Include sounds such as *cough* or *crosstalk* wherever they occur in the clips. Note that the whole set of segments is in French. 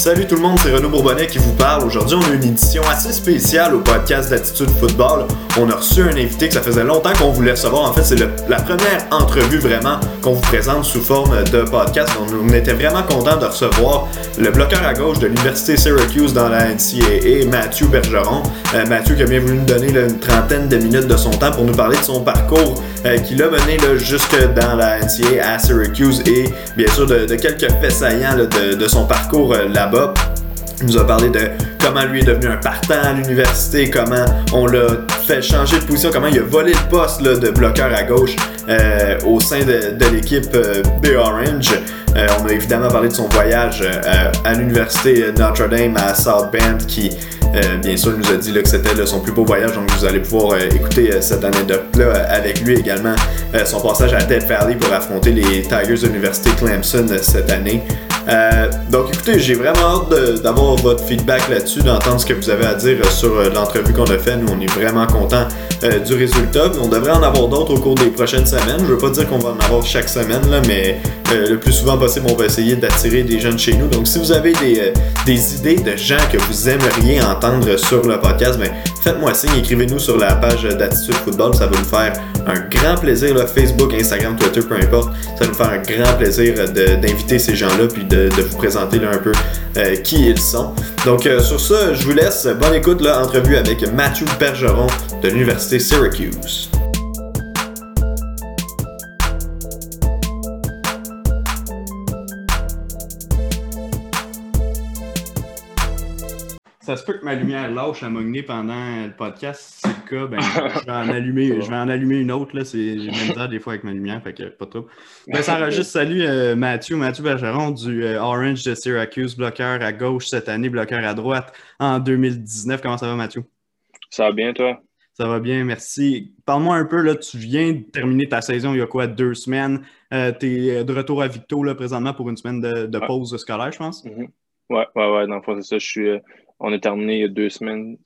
Salut tout le monde, c'est Renaud Bourbonnais qui vous parle. Aujourd'hui, on a une édition assez spéciale au podcast d'Attitude Football. On a reçu un invité que ça faisait longtemps qu'on voulait recevoir. En fait, c'est la première entrevue vraiment qu'on vous présente sous forme de podcast. On, était vraiment content de recevoir le bloqueur à gauche de l'Université Syracuse dans la NCAA, Mathieu Bergeron. Euh, Mathieu qui a bien voulu nous donner une trentaine de minutes de son temps pour nous parler de son parcours euh, qui l'a mené jusque dans la NCAA à Syracuse et bien sûr de, quelques faits saillants de, de, son parcours euh, Il nous a parlé de comment lui est devenu un partant à l'université, comment on l'a fait changer de position, comment il a volé le poste de bloqueur à gauche euh, au sein de, l'équipe euh, B Orange. Euh, on a évidemment parlé de son voyage à l'université Notre-Dame à South Bend qui bien sûr, nous a dit que c'était son plus beau voyage, donc vous allez pouvoir écouter cette anecdote-là avec lui également. son passage à Death Valley pour affronter les Tigers de l'Université Clemson cette année. Euh, donc écoutez, j'ai vraiment hâte d'avoir votre feedback là-dessus, d'entendre ce que vous avez à dire sur euh, l'entrevue qu'on a fait. Nous, on est vraiment contents euh, du résultat. On devrait en avoir d'autres au cours des prochaines semaines. Je veux pas dire qu'on va en avoir chaque semaine, là, mais le plus souvent possible, on va essayer d'attirer des jeunes chez nous. Donc si vous avez des, des idées de gens que vous aimeriez entendre sur le podcast, ben, faites-moi signe, écrivez-nous sur la page d'Attitude Football. Ça va nous faire un grand plaisir, Facebook, Instagram, Twitter, peu importe. Ça va nous faire un grand plaisir d'inviter ces gens-là puis de, vous présenter un peu euh, qui ils sont. Donc euh, sur ça, je vous laisse. Bonne écoute, là, entrevue avec Matthew Bergeron de l'Université Syracuse. Ça se peut que ma lumière lâche à Mogné pendant le podcast. Si c'est le cas, ben, je, *laughs* vais en allumer, je vais en allumer une autre. Là. C'est, j'ai même ça des fois avec ma lumière, fait que pas trop. Ben, ça enregistre. Salut euh, Mathieu, Mathieu Bergeron du euh, Orange de Syracuse, bloqueur à gauche cette année, bloqueur à droite en 2019. Comment ça va, Mathieu? Ça va bien, toi? Ça va bien, merci. Parle-moi un peu, là, tu viens de terminer ta saison il y a quoi, deux semaines? Euh, tu es de retour à Victo là, présentement pour une semaine de, pause scolaire, je pense? Oui, Ouais, ouais, ouais. Dans le fond, c'est ça. Je suis, on a terminé il y a deux semaines.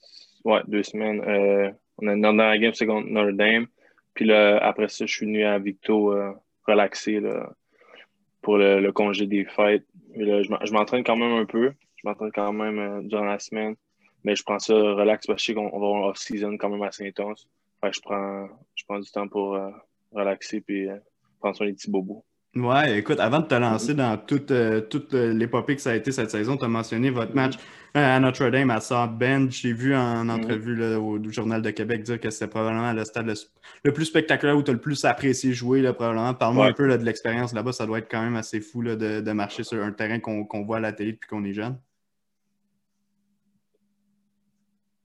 Ouais, deux semaines. Euh, on a dans la game, c'est Notre Dame. Puis là, après ça, je suis venu à Victo euh, relaxer là, pour le, congé des fêtes. là, je m'entraîne quand même un peu. Je m'entraîne quand même euh, durant la semaine. Mais je prends ça relax parce que je sais qu'on va avoir off-season quand même assez intense. Fait je prends, je prends du temps pour relaxer puis prendre soin des petits bobos. Ouais, écoute, avant de te lancer dans toute, toute l'épopée que ça a été cette saison, tu as mentionné votre match à Notre-Dame, à South Bend. J'ai vu en mhm. entrevue au Journal de Québec dire que c'était probablement le stade le, plus spectaculaire où tu as le plus apprécié jouer, là, probablement. Parle-moi un peu de l'expérience là-bas. Ça doit être quand même assez fou de, de, marcher sur un terrain qu'on voit à la télé depuis qu'on est jeune.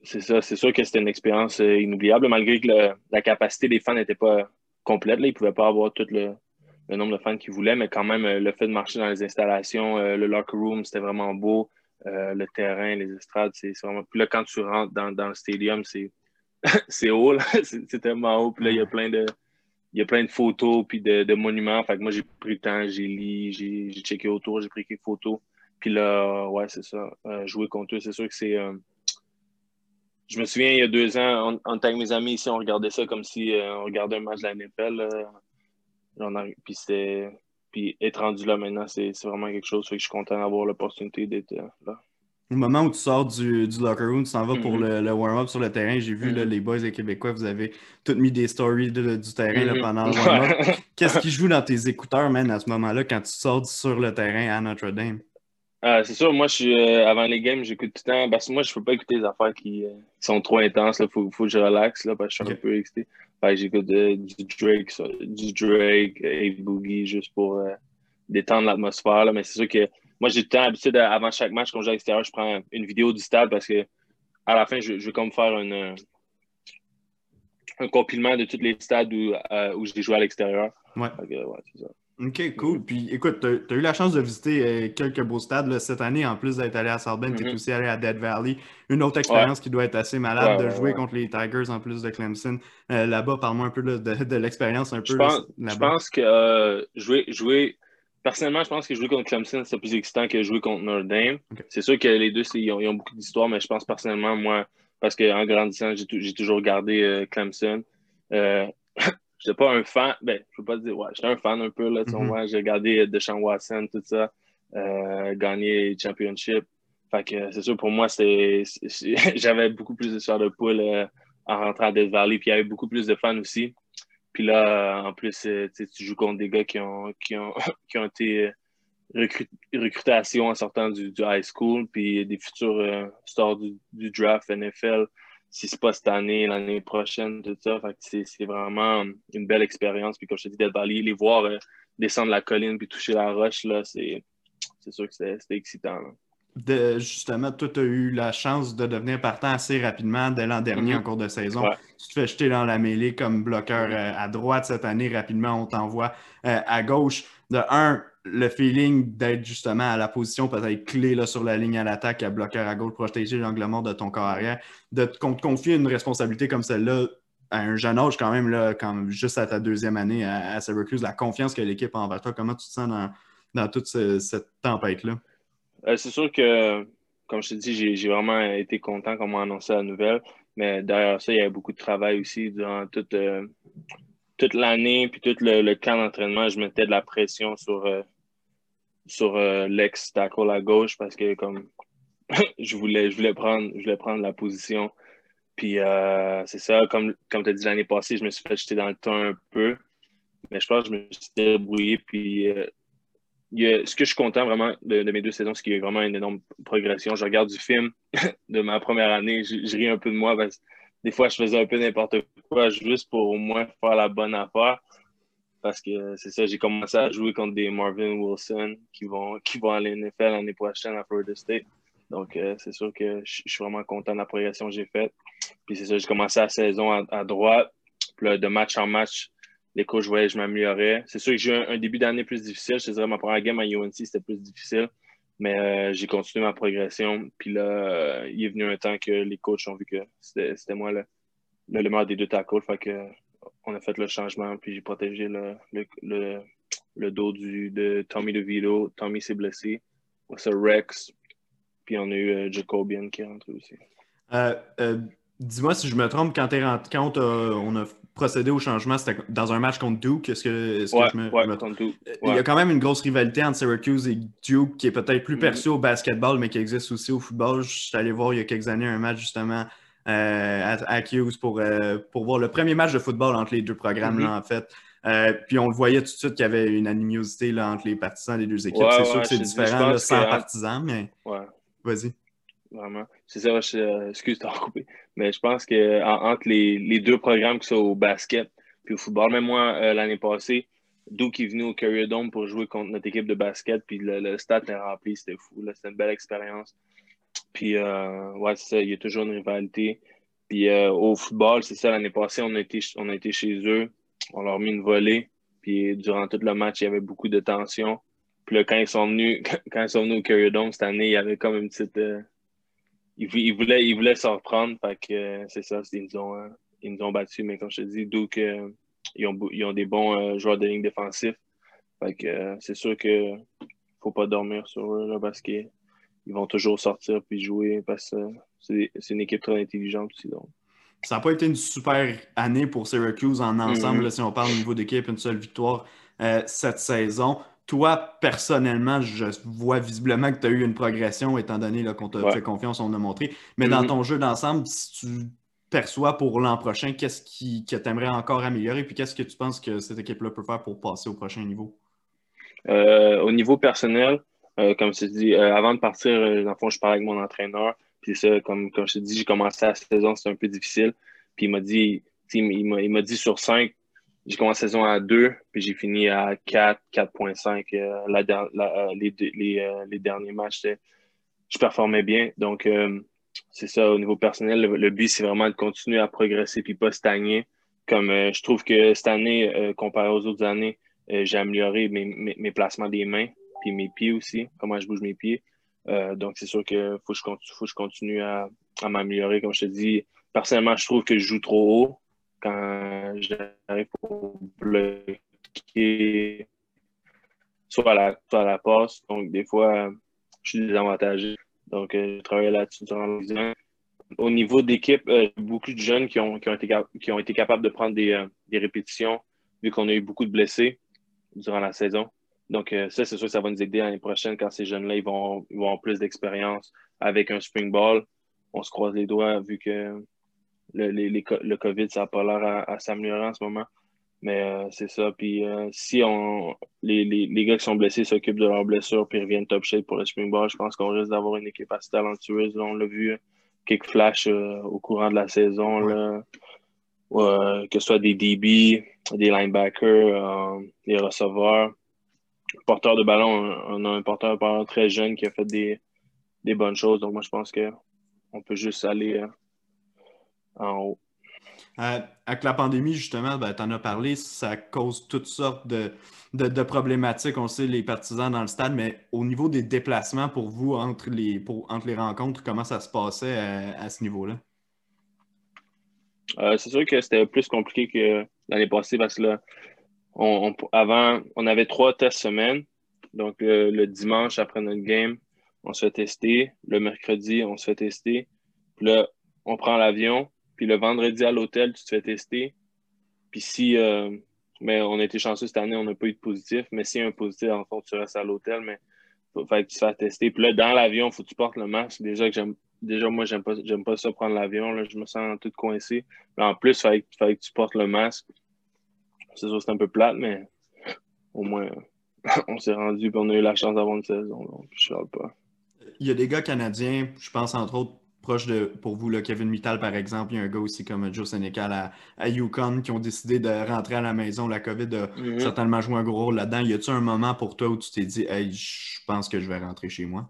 C'est ça, c'est sûr que c'était une expérience euh, inoubliable, malgré que la capacité des fans n'était pas complète. Là. Ils ne pouvaient pas avoir tout le, nombre de fans qu'ils voulaient, mais quand même, euh, le fait de marcher dans les installations, euh, le locker room, c'était vraiment beau. Euh, le terrain, les estrades, c'est vraiment. Puis là, quand tu rentres dans, dans le stadium, c'est *laughs* c'est haut, *laughs* c'est tellement haut. Puis là, il y a plein de. Il y a plein de photos puis de, de monuments. Fait que moi, j'ai pris le temps, j'ai lu, j'ai checké autour, j'ai pris quelques photos. Puis là, ouais, c'est ça. Euh, jouer contre eux, c'est sûr que c'est. Euh, je me souviens, il y a deux ans, en tant que mes amis ici, on regardait ça comme si on regardait un match de la NFL. puis c'était puis être rendu là maintenant, c'est vraiment quelque chose. Fait que je suis content d'avoir l'opportunité d'être euh, là. Au moment où tu sors du, du locker room, tu s'en vas pour mm-hmm. le, warm-up sur le terrain. J'ai vu là, mm-hmm. les boys et Québécois, vous avez toutes mis des stories du terrain là, mm-hmm. pendant le *laughs* warm-up. Qu'est-ce qui joue dans tes écouteurs, man, à ce moment-là, quand tu sors sur le terrain à Notre-Dame? Euh, c'est sûr, moi, je suis, euh, avant les games, j'écoute tout le temps. Parce que moi, je peux pas écouter des affaires qui, sont trop intenses. Il faut, faut, que je relaxe là, parce que je suis un peu excité j'écoute du Drake, du Drake et Boogie juste pour euh, détendre l'atmosphère. Mais c'est sûr que moi, j'ai tout le temps l'habitude, avant chaque match, quand je joue à l'extérieur, je prends une vidéo du stade parce que à la fin, je, je veux comme faire une, un compilement de tous les stades où, euh, où j'ai joué à l'extérieur. Ouais. ouais c'est ça. OK, cool. Puis écoute, tu as, eu la chance de visiter euh, quelques beaux stades cette année. En plus d'être allé à South Bend, tu es aussi allé à Dead Valley. Une autre expérience qui doit être assez malade de jouer contre les Tigers en plus de Clemson. Euh, là-bas, parle-moi un peu de, de l'expérience un peu. Je pense, je pense que euh, jouer, jouer, personnellement, je pense que jouer contre Clemson, c'est plus excitant que jouer contre Notre Dame. C'est sûr que les deux, ils ont, beaucoup d'histoire, mais je pense personnellement, moi, parce qu'en grandissant, j'ai toujours regardé Clemson. J'étais pas un fan, ben, je peux pas dire, ouais, j'étais un fan un peu, là, mm -hmm. j'ai regardé Deshaun Watson, tout ça, euh, gagner Championship. Fait que c'est sûr, pour moi, c'est, *laughs* j'avais beaucoup plus de soeurs de poule en rentrant à Death Valley, puis il y avait beaucoup plus de fans aussi. Puis là, en plus, tu joues contre des gars qui ont, qui ont, *laughs* qui ont été recrutation en sortant du, high school, puis des futurs euh, stars du, draft NFL, si c'est pas cette année, l'année prochaine, tout ça. c'est vraiment une belle expérience. Puis comme je te dis, d'être les voir euh, descendre la colline puis toucher la roche, là, c'est sûr que c'était excitant. De, justement, toi, tu as eu la chance de devenir partant assez rapidement dès l'an dernier mm-hmm. en cours de saison. Tu te fais jeter dans la mêlée comme bloqueur euh, à droite cette année. Rapidement, on t'envoie à gauche. De un, le feeling d'être justement à la position peut-être clé là, sur la ligne à l'attaque, à bloqueur à gauche, protéger l'angle mort de ton corps arrière, de te confier une responsabilité comme celle-là à un jeune âge quand même, là, quand, juste à ta deuxième année à, Syracuse, la confiance que l'équipe a envers toi, comment tu te sens dans, toute cette tempête-là? Euh, c'est sûr que, comme je te dis, j'ai vraiment été content qu'on m'a annoncé la nouvelle, mais derrière ça, il y avait beaucoup de travail aussi durant toute, euh, toute l'année, puis tout le, camp d'entraînement, je mettais de la pression sur, euh, sur euh, l'ex-tackle à gauche parce que comme *laughs* je voulais, je voulais prendre, je voulais prendre la position. Puis euh, c'est ça, comme, comme tu as dit l'année passée, je me suis fait jeter dans le temps un peu. Mais je pense que je me suis débrouillé. Puis ce que je suis content vraiment de, mes deux saisons, c'est qu'il y a vraiment une énorme progression. Je regarde du film *laughs* de ma première année, je, je ris un peu de moi parce que des fois, je faisais un peu n'importe quoi juste pour au moins faire la bonne affaire. Parce que c'est ça, j'ai commencé à jouer contre des Marvin Wilson qui vont, qui vont à l'NFL l'année prochaine à Florida State. Donc, euh, c'est sûr que je suis vraiment content de la progression que j'ai faite. Puis c'est ça, j'ai commencé la saison à, droite. Puis de match en match, les coachs, voyais que je m'améliorais. C'est sûr que j'ai eu un, début d'année plus difficile. Je te dirais, ma première game à UNC, c'était plus difficile. Mais euh, j'ai continué ma progression. Puis là, euh, il est venu un temps que les coachs ont vu que c'était moi le, le, des deux tackles. Fait que, on a fait le changement. Puis j'ai protégé le, le, le, dos du, de Tommy DeVito. Tommy s'est blessé. C'est Rex. Puis on a eu euh, Jacobian qui est rentré aussi. Dis-moi si je me trompe, quand, es rentré, quand on a procédé au changement, c'était dans un match contre Duke. Est-ce que, je me, Duke. Il y a quand même une grosse rivalité entre Syracuse et Duke qui est peut-être plus mm-hmm. perçue au basketball, mais qui existe aussi au football. Je suis allé voir il y a quelques années un match justement euh, à, Hughes pour, euh, pour voir le premier match de football entre les deux programmes, mm-hmm. en fait. Euh, puis on le voyait tout de suite qu'il y avait une animosité là, entre les partisans des deux équipes. c'est sûr que c'est différent, sans partisans, mais vas-y. Vraiment. C'est ça, je, excuse de coupé. Mais je pense que entre les, les, deux programmes qui sont au basket puis au football, même moi, euh, l'année passée, Duke est venu au Carrier Dome pour jouer contre notre équipe de basket, puis le, stade est rempli, c'était fou. C'était une belle expérience. Puis, euh, ouais, c'est ça, il y a toujours une rivalité. Puis euh, au football, c'est ça, l'année passée, on a, été, on a été chez eux, on leur a mis une volée. Puis durant tout le match, il y avait beaucoup de tension. Puis là, quand ils sont venus, *laughs* quand ils sont venus au Carrier Dome cette année, il y avait comme une petite ils, voulaient, s'en reprendre. Fait que euh, c'est ça, ils nous, ont, euh, ils nous ont battus. Mais comme je te dis, donc euh, ils, ont, ils ont des bons joueurs de ligne. Fait que c'est sûr qu'il ne faut pas dormir sur eux là, parce qu'ils vont toujours sortir puis jouer parce que c'est une équipe très intelligente aussi. Donc. Ça n'a pas été une super année pour Syracuse en ensemble, mm-hmm. si on parle au niveau d'équipe, une seule victoire cette saison toi, personnellement, je vois visiblement que tu as eu une progression étant donné qu'on t'a fait confiance, on a montré. Mais dans mm-hmm. ton jeu d'ensemble, si tu perçois pour l'an prochain, qu'est-ce qui, que tu aimerais encore améliorer? Puis qu'est-ce que tu penses que cette équipe-là peut faire pour passer au prochain niveau? Euh, au niveau personnel, euh, comme je te dis, euh, avant de partir, dans le fond, je parlais avec mon entraîneur. Puis ça, comme, comme je te dis, j'ai commencé la saison, c'était un peu difficile. Puis il m'a dit, il m'a dit sur cinq, j'ai commencé la saison à 2, puis j'ai fini à 4, 4.5. Euh, euh, les, euh, les, derniers matchs, je performais bien. Donc, c'est ça, au niveau personnel, le, but, c'est vraiment de continuer à progresser puis pas stagner. Comme je trouve que cette année, comparé aux autres années, j'ai amélioré mes, placements des mains, puis mes pieds aussi, comment je bouge mes pieds. donc, c'est sûr qu'il faut, faut, que je continue à m'améliorer. Comme je te dis, personnellement, je trouve que je joue trop haut quand j'arrive pour bloquer soit à la, soit la passe. Donc, des fois, je suis désavantagé. Donc, euh, je travaille là-dessus durant le Au niveau d'équipe, euh, beaucoup de jeunes qui ont, qui ont, été, qui ont été capables de prendre des, euh, des répétitions, vu qu'on a eu beaucoup de blessés durant la saison. Donc, ça, c'est sûr que ça va nous aider l'année prochaine quand ces jeunes-là ils vont, ils vont avoir plus d'expérience avec un spring ball. On se croise les doigts vu que le, le COVID, ça n'a pas l'air à s'améliorer en ce moment. Mais euh, c'est ça. Puis euh, si on les, les, les, gars qui sont blessés s'occupent de leurs blessures puis reviennent top shape pour le spring ball, je pense qu'on risque d'avoir une équipe assez talentueuse. on l'a vu, quelques flashs euh, au courant de la saison. Là, que ce soit des DB, des linebackers, des receveurs. Porteur de ballon, on a un porteur de ballon très jeune qui a fait des, des bonnes choses. Donc moi je pense qu'on peut juste aller en haut. Euh, avec la pandémie, justement, ben, tu en as parlé, ça cause toutes sortes de, de, problématiques. On sait, les partisans dans le stade, mais au niveau des déplacements pour vous entre les, pour, entre les rencontres, comment ça se passait à, ce niveau-là? Euh, c'est sûr que c'était plus compliqué que l'année passée parce que là, on, avant, on avait trois tests semaine. Donc, le, dimanche après notre game, on se fait tester. Le mercredi, on se fait tester. Puis là, on prend l'avion, puis le vendredi à l'hôtel, tu te fais tester. Puis si, euh, mais on a été chanceux cette année, on n'a pas eu de positif. Mais s'il y a un positif, en fait, tu restes à l'hôtel, mais il faut que tu te fasses tester. Puis là, dans l'avion, il faut que tu portes le masque. Déjà que j'aime. Déjà, moi, j'aime pas, pas ça prendre l'avion. Je me sens tout coincé. en plus, il fallait, que tu portes le masque. C'est sûr, c'est un peu plate, mais au moins, *laughs* on s'est rendu et on a eu la chance d'avoir une saison. Donc, je ne pas. Il y a des gars canadiens, je pense entre autres proche de, pour vous, le Kevin Mittal, par exemple, il y a un gars aussi comme Joe Sénécal à, Yukon qui ont décidé de rentrer à la maison. La COVID a mhm. certainement joué un gros rôle là-dedans. Y a-t-il un moment pour toi où tu t'es dit, hey, je pense que je vais rentrer chez moi?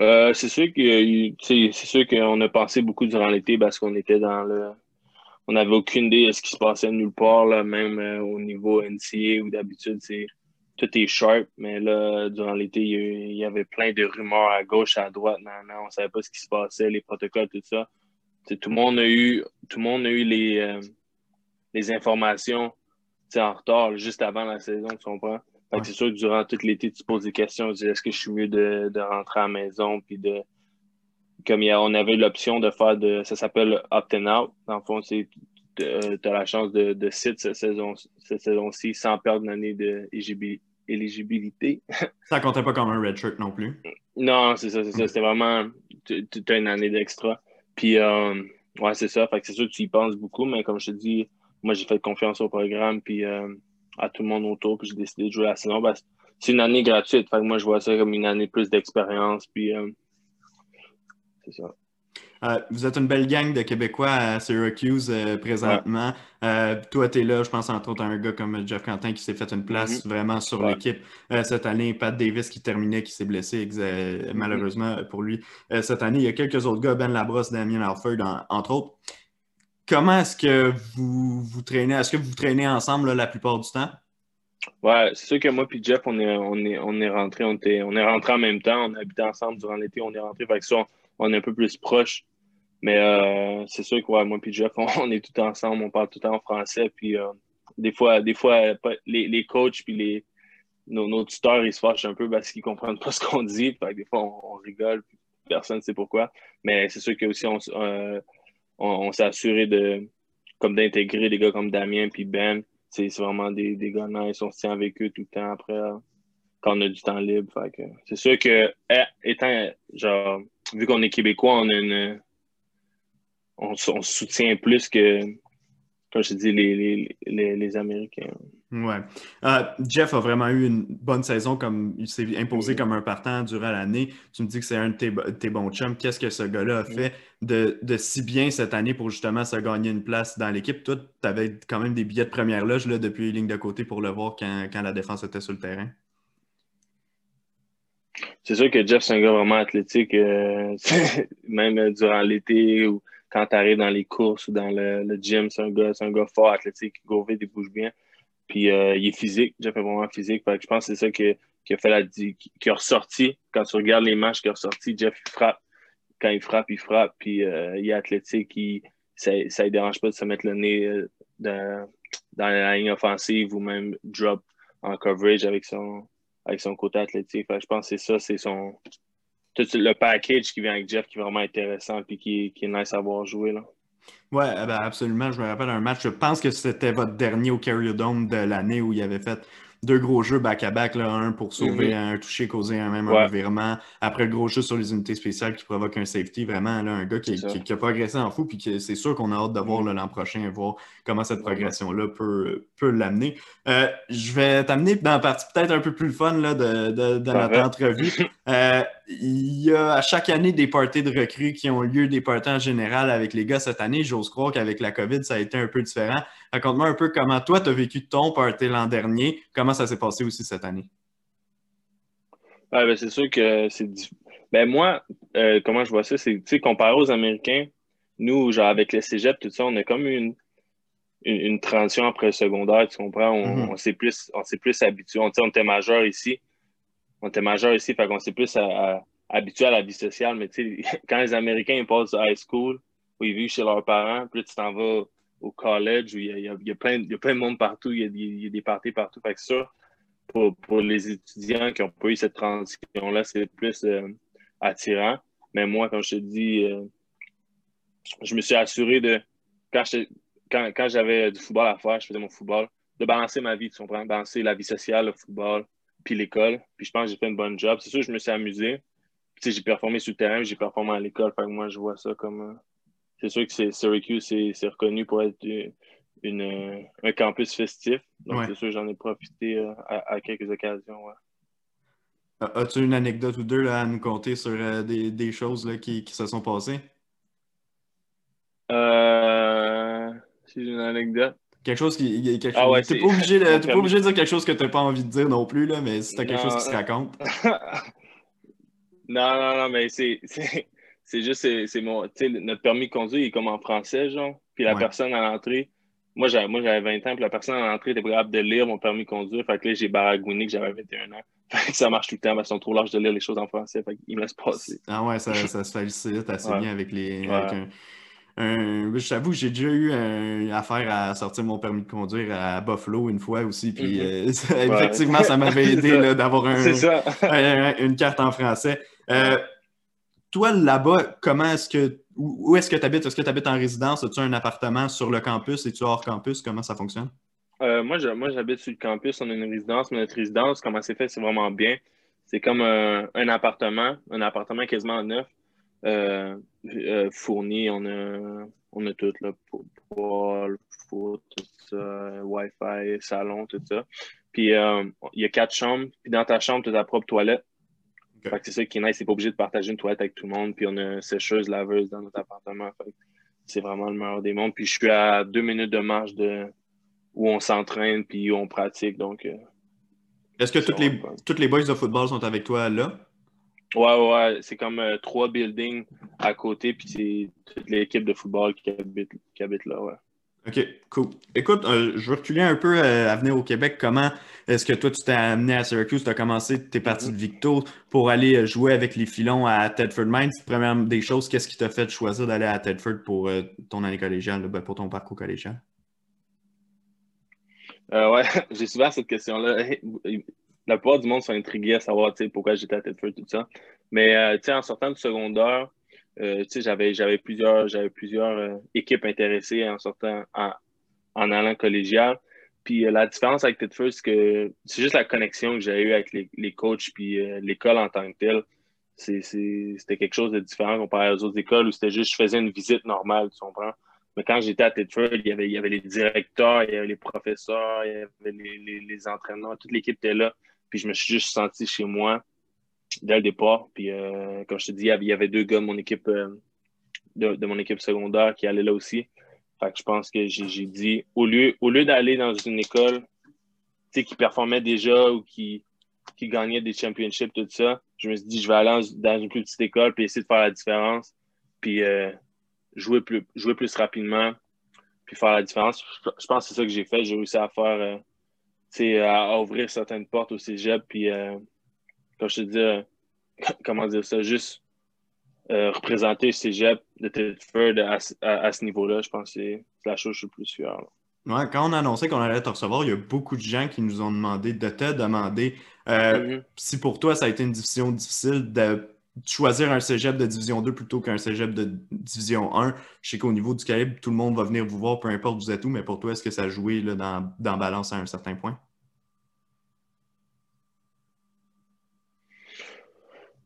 Euh, c'est sûr que c'est sûr qu'on a passé beaucoup durant l'été parce qu'on était dans le. On n'avait aucune idée de ce qui se passait nulle part, là, même euh, au niveau NCA où d'habitude c'est tout est sharp, mais là, durant l'été, il y avait plein de rumeurs à gauche, à droite. Non, non, on savait pas ce qui se passait, les protocoles, tout ça. tout le monde a eu, tout le monde a eu les, euh, les informations en retard, juste avant la saison, tu comprends? c'est sûr que durant tout l'été, tu te poses des questions. Est-ce que je suis mieux de, de, rentrer à la maison? Puis de. Comme il on avait l'option de faire de. Ça s'appelle opt and out. Dans le fond, tu as la chance de, de cette saison-ci cette saison sans perdre une année d'éligibilité éligibilité. ça comptait pas comme un red shirt non plus. Non, c'est ça, c'est ça. C'était vraiment. As une année d'extra. Puis, euh, ouais, c'est ça. Fait que c'est sûr que tu y penses beaucoup, mais comme je te dis, moi, j'ai fait confiance au programme, puis euh, à tout le monde autour, puis j'ai décidé de jouer la saison. c'est une année gratuite. Fait que moi, je vois ça comme une année plus d'expérience, puis euh, c'est ça. Euh, vous êtes une belle gang de Québécois à Syracuse euh, présentement. Euh, toi, tu es là, je pense entre autres à un gars comme Jeff Quentin qui s'est fait une place mm-hmm. vraiment sur l'équipe cette année. Pat Davis qui terminait, qui s'est blessé mm-hmm. malheureusement pour lui cette année. Il y a quelques autres gars, Ben Labrosse, Damien Alford, entre autres. Comment est-ce que vous vous traînez? Est-ce que vous traînez ensemble la plupart du temps? Ouais, c'est sûr que moi et Jeff, on est, on est, on est rentrés, on, on est rentrés en même temps, on a habité ensemble durant l'été, on est rentrés. Fait que ça, on, est un peu plus proches. Mais euh, c'est sûr que moi et Jeff, *laughs* on, est tout ensemble, on parle tout le temps en français. Puis euh, des fois, des fois les, les coachs puis les, nos, nos, tuteurs, ils se fâchent un peu parce qu'ils ne comprennent pas ce qu'on dit. Fait des fois, on, rigole, personne ne sait pourquoi. Mais c'est sûr que aussi on, euh, on, s'est assuré de comme d'intégrer des gars comme Damien puis Ben. C'est vraiment des, des gars nice. On se tient avec eux tout le temps après quand on a du temps libre. c'est sûr que eh, étant genre vu qu'on est québécois, on a une on, soutient plus que, comme je dis, les, les, Américains. Ouais. Euh, Jeff a vraiment eu une bonne saison, comme il s'est imposé comme un partant durant l'année. Tu me dis que c'est un de tes, bons chums. Qu'est-ce que ce gars-là a fait de, si bien cette année pour justement se gagner une place dans l'équipe? Toi, tu avais quand même des billets de première loge là, depuis les lignes de côté pour le voir quand, la défense était sur le terrain. C'est sûr que Jeff, c'est un gars vraiment athlétique, euh, *laughs* même durant l'été ou quand tu arrives dans les courses ou dans le, gym, c'est un gars, un gars fort, athlétique, qui go vite, il bouge bien. Puis euh, il est physique, Jeff est vraiment physique. je pense que c'est ça qui, a fait ressorti. Quand tu regardes les matchs qui a ressorti, Jeff frappe. Quand il frappe, il frappe. Puis euh, il est athlétique, ça ne dérange pas de se mettre le nez euh, dans, la ligne offensive ou même drop en coverage avec son, avec son côté athlétique. je pense que c'est ça, c'est son, le package qui vient avec Jeff qui est vraiment intéressant et qui, qui est nice à voir jouer. Là. Oui, eh ben absolument. Je me rappelle un match, je pense que c'était votre dernier au Carrier Dome de l'année où il avait fait deux gros jeux back-à-back, un pour sauver Mhm. un toucher, causer un même Ouais. revirement. Après le gros jeu sur les unités spéciales qui provoque un safety, vraiment là, un gars qui, qui, qui a progressé en fou, puis que c'est sûr qu'on a hâte de voir là, l'an prochain, voir comment cette progression-là peut, peut l'amener. Euh, je vais t'amener dans la partie peut-être un peu plus fun là, de, de- de notre entrevue. *laughs* Euh, il y a à chaque année des parties de recrues qui ont lieu, des parties en général avec les gars cette année. J'ose croire qu'avec la COVID, ça a été un peu différent. Raconte-moi un peu comment toi, tu as vécu ton party l'an dernier. Comment ça s'est passé aussi cette année? Ouais, ben, c'est sûr que c'est. Ben, moi, euh, comment je vois ça, c'est, tu sais, comparé aux Américains, nous, genre, avec le cégep, tout ça, on a comme une, une, une transition après le secondaire, tu comprends? On, Mhm. on s'est plus, on s'est plus habitué. On, on était majeur ici. On était majeur ici, fait qu'on s'est plus habitué à la vie sociale. Mais, tu sais, *laughs* quand les Américains ils passent high school, où ils vivent chez leurs parents, puis tu t'en vas au college, où il y a, plein, de monde partout, il y a, des- parties partout. Fait que ça, pour, les étudiants qui n'ont pas eu cette transition-là, c'est plus euh, attirant. Mais moi, comme je te dis, euh, je me suis assuré de, quand j'avais du football à faire, je faisais mon football, de balancer ma vie, tu comprends? Balancer la vie sociale, le football, puis l'école. Puis je pense que j'ai fait une bonne job. C'est sûr, je me suis amusé. J'ai performé sur le terrain, j'ai performé à l'école. Fait que moi, je vois ça comme. euh, c'est sûr que Syracuse, c'est reconnu pour être une, une, euh, un campus festif. Donc, Ouais. c'est sûr, j'en ai profité euh, à, à quelques occasions. ouais. As-tu une anecdote ou deux là, à nous conter sur euh, des, des choses là, qui, qui se sont passées? Euh, c'est une anecdote. Quelque chose qui. quelque Ah ouais, t'es pas obligé *laughs* t'es pas obligé de dire quelque chose que t'as pas envie de dire non plus, là, mais si t'as quelque chose qui se raconte. *laughs* non, non, non, mais c'est, c'est, c'est juste, c'est, c'est mon, tu sais, notre permis de conduire, il est comme en français, genre. Puis la Ouais. personne à l'entrée, moi j'avais, moi, j'avais 20 ans, puis la personne à l'entrée était capable de lire mon permis de conduire. Fait que là, j'ai baragouiné que j'avais 21 ans. *laughs* Fait que ça marche tout le temps, parce qu'ils sont trop larges de lire les choses en français. Fait qu'ils me laissent passer. Ah ouais, ça, ça se facilite assez Ouais. bien avec les. Ouais. avec un- un- je t'avoue, j'ai déjà eu un- affaire à sortir mon permis de conduire à Buffalo une fois aussi. Puis Mhm. euh, effectivement, ça m'avait *laughs* aidé d'avoir *laughs* un- un- une carte en français. Euh, toi, là-bas, comment est-ce que. Où où est-ce que tu habites? Est-ce que tu habites en résidence? As-tu un appartement sur le campus? Es-tu hors campus? Comment ça fonctionne? Euh, moi, je- moi, j'habite sur le campus, on a une résidence, mais notre résidence, comment c'est fait, c'est vraiment bien. C'est comme un, un appartement, un appartement quasiment neuf, euh, euh, fourni. On a, on a tout, là, pour foot, tout ça, Wi-Fi, salon, tout ça. Puis, euh, il y a quatre chambres, puis dans ta chambre, tu as ta propre toilette. Ok. Fait que c'est ça qui est nice, c'est pas obligé de partager une toilette avec tout le monde, puis on a une sécheuse, laveuse dans notre appartement. Fait c'est vraiment le meilleur des mondes. Puis, je suis à deux minutes de marche de où on s'entraîne puis où on pratique. Donc, euh, Est-ce que toutes les, toutes les boys de football sont avec toi là? Ouais, ouais, c'est comme euh, trois buildings à côté, puis c'est toute l'équipe de football qui habite, qui habite là. Ouais. OK, cool. Écoute, euh, je veux reculer un peu euh, à venir au Québec. Comment est-ce que toi, tu t'es amené à Syracuse? Tu as commencé tes parties de Victo pour aller jouer avec les filons à Tedford Mines. Première des choses, qu'est-ce qui t'a fait choisir d'aller à Tedford pour ton année collégiale, là, ben, pour ton parcours collégial? Ouais, *laughs* j'ai souvent cette question-là. La plupart du monde sont intrigués à savoir pourquoi j'étais à Tedford, tout ça. Mais euh, en sortant du secondaire, euh, j'avais, j'avais plusieurs, j'avais plusieurs euh, équipes intéressées en sortant en, allant collégial. Puis la différence avec Tedford, c'est que c'est juste la connexion que j'ai eue avec les, les coachs puis l'école en tant que telle. C'est, c'était quelque chose de différent comparé aux autres écoles où c'était juste je faisais une visite normale, tu comprends? Mais quand j'étais à Tedford, il y, avait, il y avait les directeurs, il y avait les professeurs, il y avait les, les, les entraîneurs, toute l'équipe était là. Puis je me suis juste senti chez moi dès le départ. Puis euh, comme je te dis, il y avait- deux gars de mon équipe, euh, de, de mon équipe secondaire qui allaient là aussi. Fait que je pense que j'ai dit, au lieu, au lieu d'aller dans une école qui performait déjà ou qui, qui gagnait des championships, tout ça, je me suis dit, je vais aller dans une plus petite école puis essayer de faire la différence. Puis euh, jouer, plus, jouer plus rapidement, puis faire la différence. Je, pense que c'est ça que j'ai fait. J'ai réussi à faire, euh, à, à ouvrir certaines portes au cégep. Puis, euh, comme je te dis, euh, *laughs* comment dire ça, juste euh, représenter le cégep de Tedford à, ce- à- à ce niveau-là, je pense que c'est la chose que je suis le plus fier. Ouais, quand on a annoncé qu'on allait te recevoir, il y a beaucoup de gens qui nous ont demandé de te demander euh, Mhm. si pour toi ça a été une décision difficile de choisir un cégep de division 2 plutôt qu'un cégep de division 1. Je sais qu'au niveau du calibre, tout le monde va venir vous voir, peu importe vous êtes où, mais pour toi, est-ce que ça a joué dans, dans, balance à un certain point?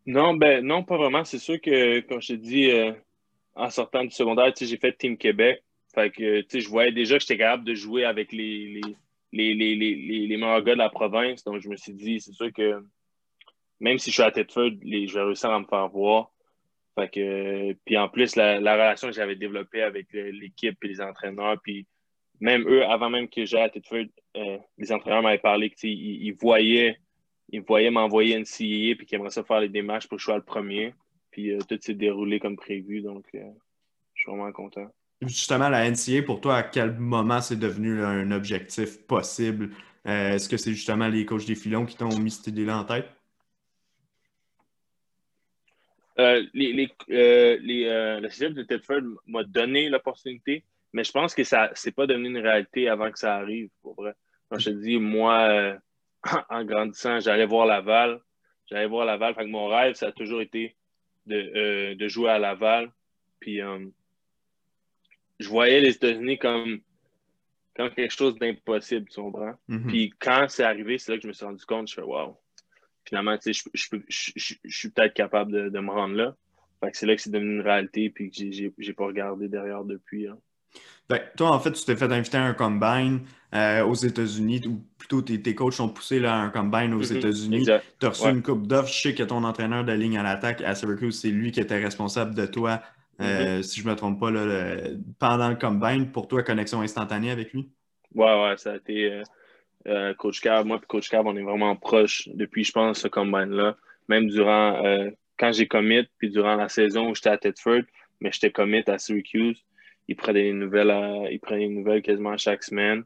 Non, ben non, pas vraiment. C'est sûr que quand je te dis euh, en sortant du secondaire, j'ai fait Team Québec. Fait que je voyais déjà que j'étais capable de jouer avec les, les, de la province. Donc je me suis dit, c'est sûr que même si je suis à Tedford, je vais réussir à me faire voir. Fait puis en plus, la, relation que j'avais développée avec l'équipe et les entraîneurs, puis même eux, avant même que j'aille à Tedford, euh, les entraîneurs m'avaient parlé qu'ils ils voyaient il voyait m'envoyer une CIE puis qu'il aimerait ça faire les démarches pour que je sois le premier. Puis euh, tout s'est déroulé comme prévu, donc euh, je suis vraiment content. Justement, la NCA, pour toi, à quel moment c'est devenu un objectif possible? Euh, est-ce que c'est justement les coachs des filons qui t'ont mis cette idée-là en tête? Les, les, le cégep de Tedford m'a donné l'opportunité, mais je pense que ça c'est pas devenu une réalité avant que ça arrive, pour vrai. Quand je te dis, moi, *laughs* en grandissant, j'allais voir Laval. J'allais voir Laval. Fait que mon rêve, ça a toujours été de, euh, jouer à Laval. Puis euh, je voyais les États-Unis comme, comme quelque chose d'impossible, tu comprends? Mm-hmm. Puis quand c'est arrivé, c'est là que je me suis rendu compte, je fais wow. Finalement, tu sais, je, je, suis peut-être capable de, me rendre là. Fait que c'est là que c'est devenu une réalité, puis que j'ai pas regardé derrière depuis. Hein. Toi, en fait, tu t'es fait inviter à un combine euh, aux États-Unis, ou plutôt tes, coachs sont poussés là, à un combine aux mm-hmm. États-Unis. Tu as reçu une coupe d'offres. Je sais que ton entraîneur de ligne à l'attaque à Syracuse, c'est lui qui était responsable de toi, euh, mm-hmm. si je ne me trompe pas, là, pendant le combine. Pour toi, connexion instantanée avec lui? Ouais, ouais, ça a été euh, Coach Cav. Moi et Coach Cav, on est vraiment proches depuis, je pense, ce combine-là. Même durant, quand j'ai commit, puis durant la saison où j'étais à Tedford, mais j'étais commit à Syracuse il prenait des nouvelles, il prenait des nouvelles quasiment chaque semaine.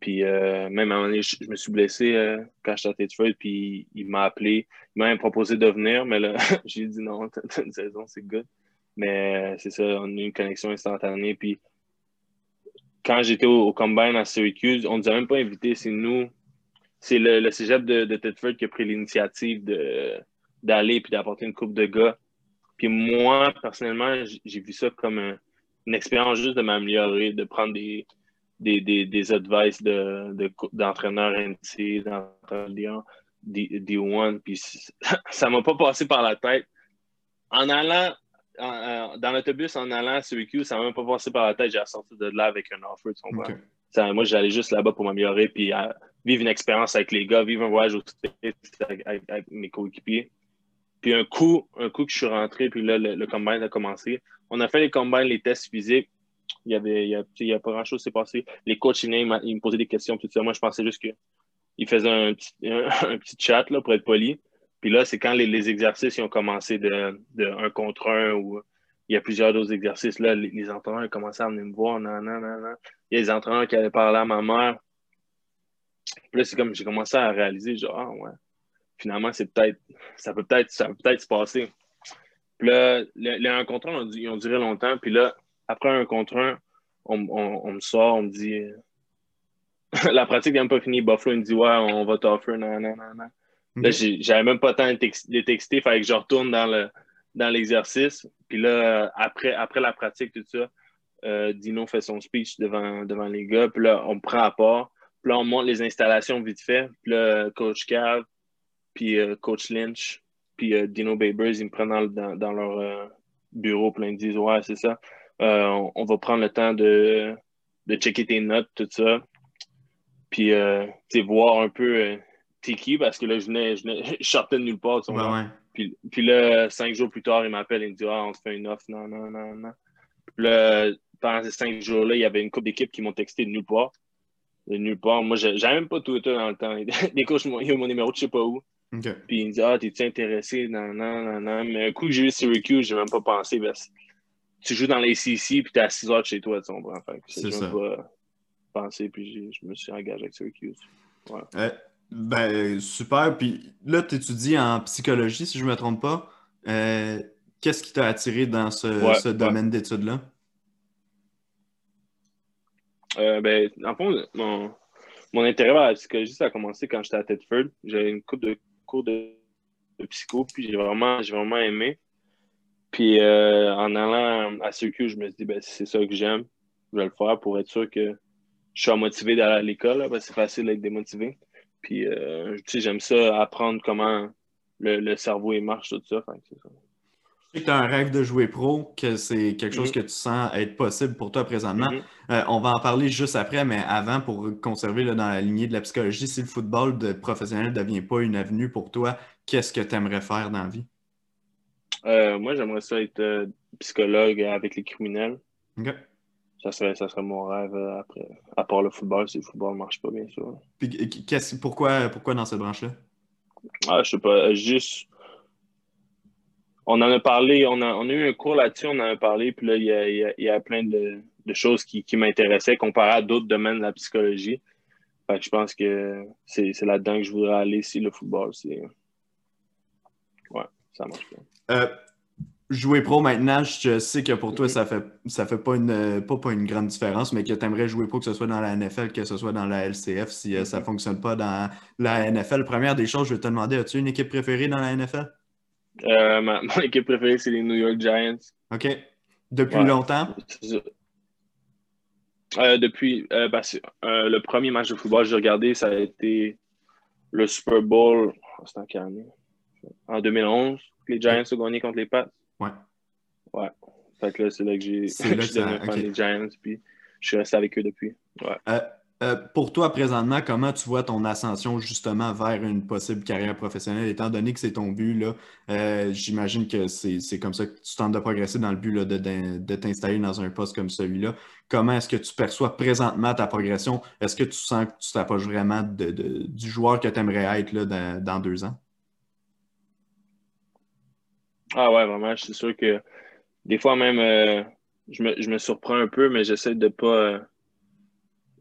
Puis euh, même à un moment donné, je, me suis blessé euh, quand j'étais à Tetford, puis il m'a appelé. Il m'a même proposé de venir, mais là, *laughs* j'ai dit non, *laughs* t'as une saison, c'est good. Mais euh, c'est ça, on a eu une connexion instantanée. Puis quand j'étais au, Combine à Syracuse, on ne nous a même pas invités, c'est nous. C'est le, le cégep de, de qui a pris l'initiative d'aller puis d'apporter une coupe de gars. Puis moi, personnellement, j'ai vu ça comme un, une expérience juste de m'améliorer, de prendre des, des, des, des advice d'entraîneurs de, NC, d'entraîneurs D1, puis *laughs* ça m'a pas passé par la tête. En allant dans l'autobus, en allant à CQ, ça m'a même pas passé par la tête. J'ai sorti de là avec un offer de son okay. Moi, j'allais juste là-bas pour m'améliorer, puis vivre une expérience avec les gars, vivre un voyage au avec, avec, mes coéquipiers. Puis un coup, un coup que je suis rentré, puis là, le, le combine a commencé. On a fait les combines, les tests physiques. Il y avait, il y a, pas grand-chose qui s'est passé. Les coachs, ils, me posaient des questions, tout ça. Moi, je pensais juste qu'ils faisaient un petit, *laughs* un, petit chat là, pour être poli. Puis là, c'est quand les, exercices ils ont commencé de, un contre un ou il y a plusieurs autres exercices. Là, les, entraîneurs ont commencé à venir me voir. Non, non, non. Il y a des entraîneurs qui avaient parlé à ma mère. Puis là, c'est comme j'ai commencé à réaliser, genre, ah, ouais, finalement, c'est peut-être, ça peut peut-être, ça peut peut-être se passer. Puis là, les, un contre un, ils ont duré longtemps. Puis là, après un contre un, on, me sort, on me dit *laughs* la pratique n'est même pas finie. Buffalo me dit Ouais, on va t'offrir. Non, non, non, non. Là, j'avais même pas le temps de, texter, il fallait que je retourne dans le dans l'exercice. Puis là, après, après la pratique, tout ça, euh, Dino fait son speech devant, devant les gars. Puis là, on me prend à part. Puis là, on monte les installations vite fait. Puis là, Coach Cav, puis euh, Coach Lynch, puis euh, Dino Babers, ils me prennent dans, leur euh, bureau, plein ils disent Ouais, c'est ça. Euh, on, va prendre le temps de, de checker tes notes, tout ça. Puis, tu voir un peu t'es qui, parce que là, je venais, je, *laughs* sortais de nulle part. Puis, puis, là, cinq jours plus tard, il m'appelle et me dit Ah, on se fait une offre. Non, non, non, non. Puis là, pendant ces cinq jours-là, il y avait une couple d'équipes qui m'ont texté de nulle part. De nulle part. Moi, j'avais même pas Twitter dans le temps. *laughs* Les coachs m'ont eu mon numéro, je sais pas où. Puis il me dit Ah, t'es-tu intéressé? Non, non, non, non. Mais un coup que j'ai eu Syracuse, j'ai même pas pensé. tu joues dans les CC puis t'es à 6 heures chez toi, tu comprends. C'est ça. pas pensé puis je me suis engagé avec Syracuse. Ouais. Ben, super. Puis là, tu étudies en psychologie, si je ne me trompe pas. Euh, qu'est-ce qui t'a attiré dans ce, domaine d'études-là? Euh, ben, en fond, mon, mon intérêt à la psychologie, ça a commencé quand j'étais à Tedford. J'avais une coupe de cours de, psycho, puis j'ai vraiment, vraiment aimé. Puis euh, en allant à Circuit, je me suis dit, ben, c'est ça que j'aime, je vais le faire pour être sûr que je sois motivé d'aller à l'école, parce que c'est facile d'être démotivé. Puis, euh, j'aime ça, apprendre comment, le, cerveau il marche, tout ça. Tu sais que tu as un rêve de jouer pro, que c'est quelque chose mm-hmm. que tu sens être possible pour toi présentement. Mm-hmm. Euh, on va en parler juste après, mais avant, pour conserver dans la lignée de la psychologie, si le football de professionnel ne devient pas une avenue pour toi, qu'est-ce que tu aimerais faire dans la vie? Euh, moi, j'aimerais ça être psychologue avec les criminels. Ça serait, ça serait mon rêve après. À part le football, si le football ne marche pas, bien sûr. pourquoi, pourquoi dans cette branche-là? Ah, je sais pas, juste on en a parlé, on a, on a eu un cours là-dessus, on en a parlé, puis là, il y a, il y a, plein de, de, choses qui, qui m'intéressaient comparé à d'autres domaines de la psychologie. Fait que je pense que c'est là-dedans que je voudrais aller si le football, c'est. Ouais, ça marche bien. Euh, jouer pro maintenant, je sais que pour toi, ça fait ça fait pas une pas, pas une grande différence, mais que tu aimerais jouer pro, que ce soit dans la NFL, que ce soit dans la LCF, si euh, ça ne fonctionne pas dans la NFL. Première des choses, je vais te demander, as-tu une équipe préférée dans la NFL? Euh, ma, mon équipe préférée, c'est les New York Giants. OK. Depuis longtemps? Euh, depuis euh, ben, le premier match de football que j'ai regardé, ça a été le Super Bowl. En 2011, les Giants ont gagné contre les Pats. Ouais. Ouais. Fait que là, c'est là que j'ai *laughs* fan des Giants, puis je suis resté avec eux depuis. Ouais. Euh, pour toi, présentement, comment tu vois ton ascension justement vers une possible carrière professionnelle, étant donné que c'est ton but, là, euh, j'imagine que c'est comme ça que tu tentes de progresser dans le but là, de, t'installer dans un poste comme celui-là. Comment est-ce que tu perçois présentement ta progression? Est-ce que tu sens que tu t'approches vraiment du joueur que tu aimerais être là, dans, deux ans? Ah ouais, vraiment, c'est sûr que des fois même, euh, je, me, je, me, surprends un peu, mais j'essaie de ne pas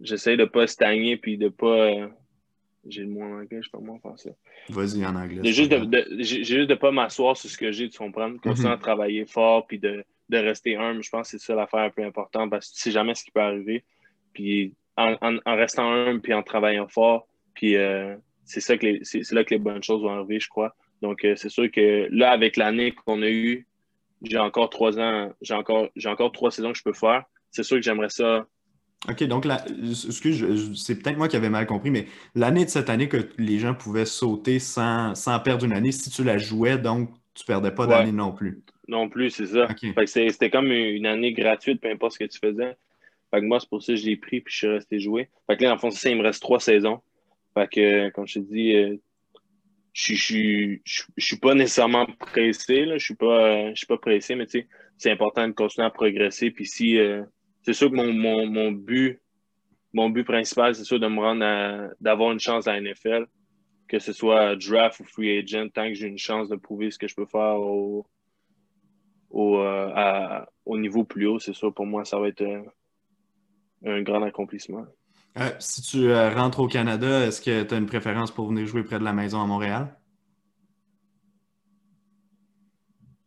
j'essaie de pas stagner puis de pas. Euh, j'ai le mot en anglais, je sais pas comment faire ça. Vas-y en anglais. J'ai juste de, j'ai juste de pas m'asseoir sur ce que j'ai, de comprendre. Continuer à travailler fort puis de, de rester humble. Je pense que c'est ça l'affaire la plus importante parce que tu sais jamais ce qui peut arriver. Puis en, en, restant humble puis en travaillant fort, puis euh, c'est ça que c'est là que les bonnes choses vont arriver, je crois. Donc euh, c'est sûr que là, avec l'année qu'on a eue, j'ai encore trois ans, j'ai encore, j'ai encore trois saisons que je peux faire. C'est sûr que j'aimerais ça OK, donc, excuse, c'est peut-être moi qui avais mal compris, mais l'année de cette année que les gens pouvaient sauter sans, perdre une année, si tu la jouais, donc tu perdais pas d'année non plus. Non plus, c'est ça. c'était comme une année gratuite, peu importe ce que tu faisais. Fait que moi, c'est pour ça que je l'ai pris puis je suis resté jouer. Fait que là, en fond, ça, il me reste trois saisons. Fait que, comme je te dis, euh, je, je, je, suis pas nécessairement pressé. Là. Je suis pas, je suis pas pressé, mais c'est important de continuer à progresser. Puis si, euh, c'est sûr que mon, mon, but, mon but principal, c'est sûr de me rendre d'avoir une chance à la NFL, que ce soit draft ou free agent, tant que j'ai une chance de prouver ce que je peux faire au, au, euh, au niveau plus haut, c'est sûr, pour moi, ça va être un grand accomplissement. Euh, si tu euh, rentres au Canada, est-ce que tu as une préférence pour venir jouer près de la maison à Montréal?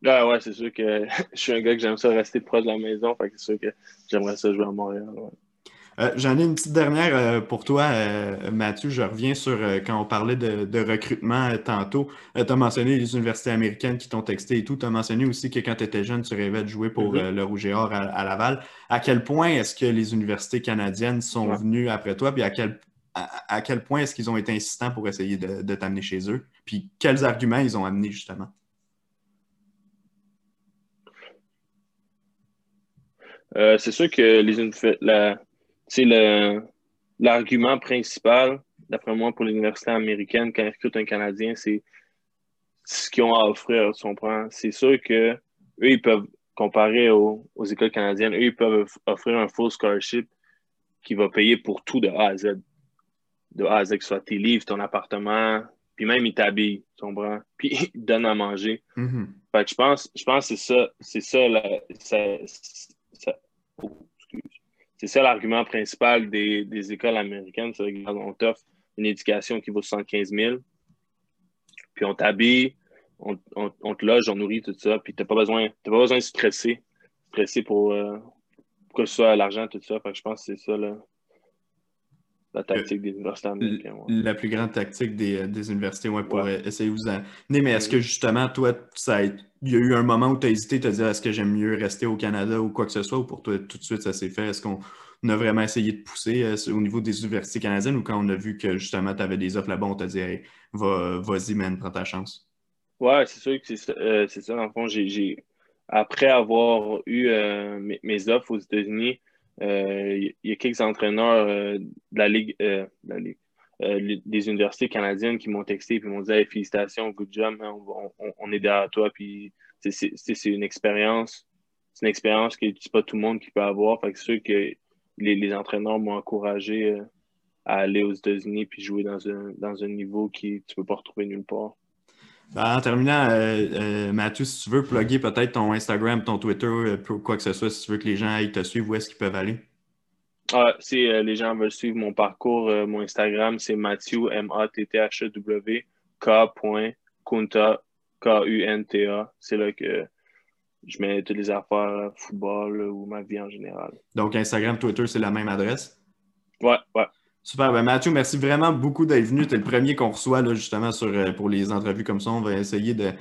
Ah ouais, c'est sûr que *laughs* je suis un gars que j'aime ça rester proche de la maison. Fait que c'est sûr que j'aimerais ça jouer à Montréal. Euh, j'en ai une petite dernière euh, pour toi, euh, Mathieu. Je reviens sur quand on parlait de, recrutement tantôt. tu as mentionné les universités américaines qui t'ont texté et tout. Tu as mentionné aussi que quand tu étais jeune, tu rêvais de jouer pour mm-hmm. le Rouge et Or à, Laval. À quel point est-ce que les universités canadiennes sont venues après toi? Puis à quel, à, quel point est-ce qu'ils ont été insistants pour essayer de, de t'amener chez eux? Puis quels arguments ils ont amenés justement? Euh, c'est sûr que les l'argument principal, d'après moi, pour l'université américaine, quand ils recrutent un Canadien, c'est ce qu'ils ont à offrir. C'est sûr que eux, ils peuvent, comparer aux, écoles canadiennes, eux, ils peuvent offrir un full scholarship qui va payer pour tout de A à Z. De A à Z, que ce soit tes livres, ton appartement, puis même ils t'habillent, tu comprends? *laughs* Puis ils te donnent à manger. Mm-hmm. Fait que je pense, je pense que c'est ça, c'est ça, c'est ça l'argument principal des, écoles américaines. C'est on t'offre une éducation qui vaut 75 000, puis on t'habille, on, te loge, on nourrit, tout ça, puis tu n'as pas, besoin, pas besoin de stresser, stresser pour, euh, que ce soit l'argent, tout ça. je pense que c'est ça la tactique des universités américaines. La plus grande tactique des, universités ouais, pour essayer de vous amener. Mais est-ce que justement, toi, ça il y a eu un moment où tu as hésité, tu as dit est-ce que j'aime mieux rester au Canada ou quoi que ce soit, ou pour toi, tout de suite, ça s'est fait? Est-ce qu'on a vraiment essayé de pousser euh, au niveau des universités canadiennes ou quand on a vu que justement tu avais des offres là-bas, on t'a dit va, vas-y, man, prends ta chance? Ouais, c'est sûr que c'est ça. Euh, c'est ça, dans le fond, j'ai, après avoir eu euh, mes, offres aux États-Unis, il y a quelques entraîneurs de la Ligue, de la Ligue des universités canadiennes qui m'ont texté et m'ont dit félicitations, good job, hein, on, est derrière toi. Puis c'est, une expérience. C'est une expérience que c'est pas tout le monde qui peut avoir. Fait que c'est sûr que les, entraîneurs m'ont encouragé à aller aux États-Unis puis jouer dans un, dans un niveau qui tu peux pas retrouver nulle part. Ben, en terminant, euh, euh, Mathieu, si tu veux plugger peut-être ton Instagram, ton Twitter, euh, quoi que ce soit, si tu veux que les gens aillent te suivre, où est-ce qu'ils peuvent aller? Ah, si les gens veulent suivre mon parcours, mon Instagram, c'est Mathieu, M-A-T-T-H-E-W, K.Kunta, K-U-N-T-A. C'est là que je mets toutes les affaires football ou ma vie en général. Donc, Instagram, Twitter, c'est la même adresse? Ouais, ouais. Super. Ben Mathieu, merci vraiment beaucoup d'être venu. Tu es le premier qu'on reçoit là, justement sur, euh, pour les entrevues comme ça. On va essayer de,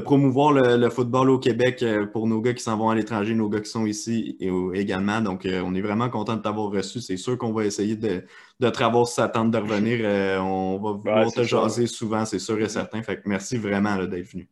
promouvoir le, football au Québec euh, pour nos gars qui s'en vont à l'étranger, nos gars qui sont ici également. Donc, euh, on est vraiment content de t'avoir reçu. C'est sûr qu'on va essayer de, de te revoir si ça tente de revenir. on va vouloir te jaser souvent, c'est sûr et certain. Fait que merci vraiment d'être venu.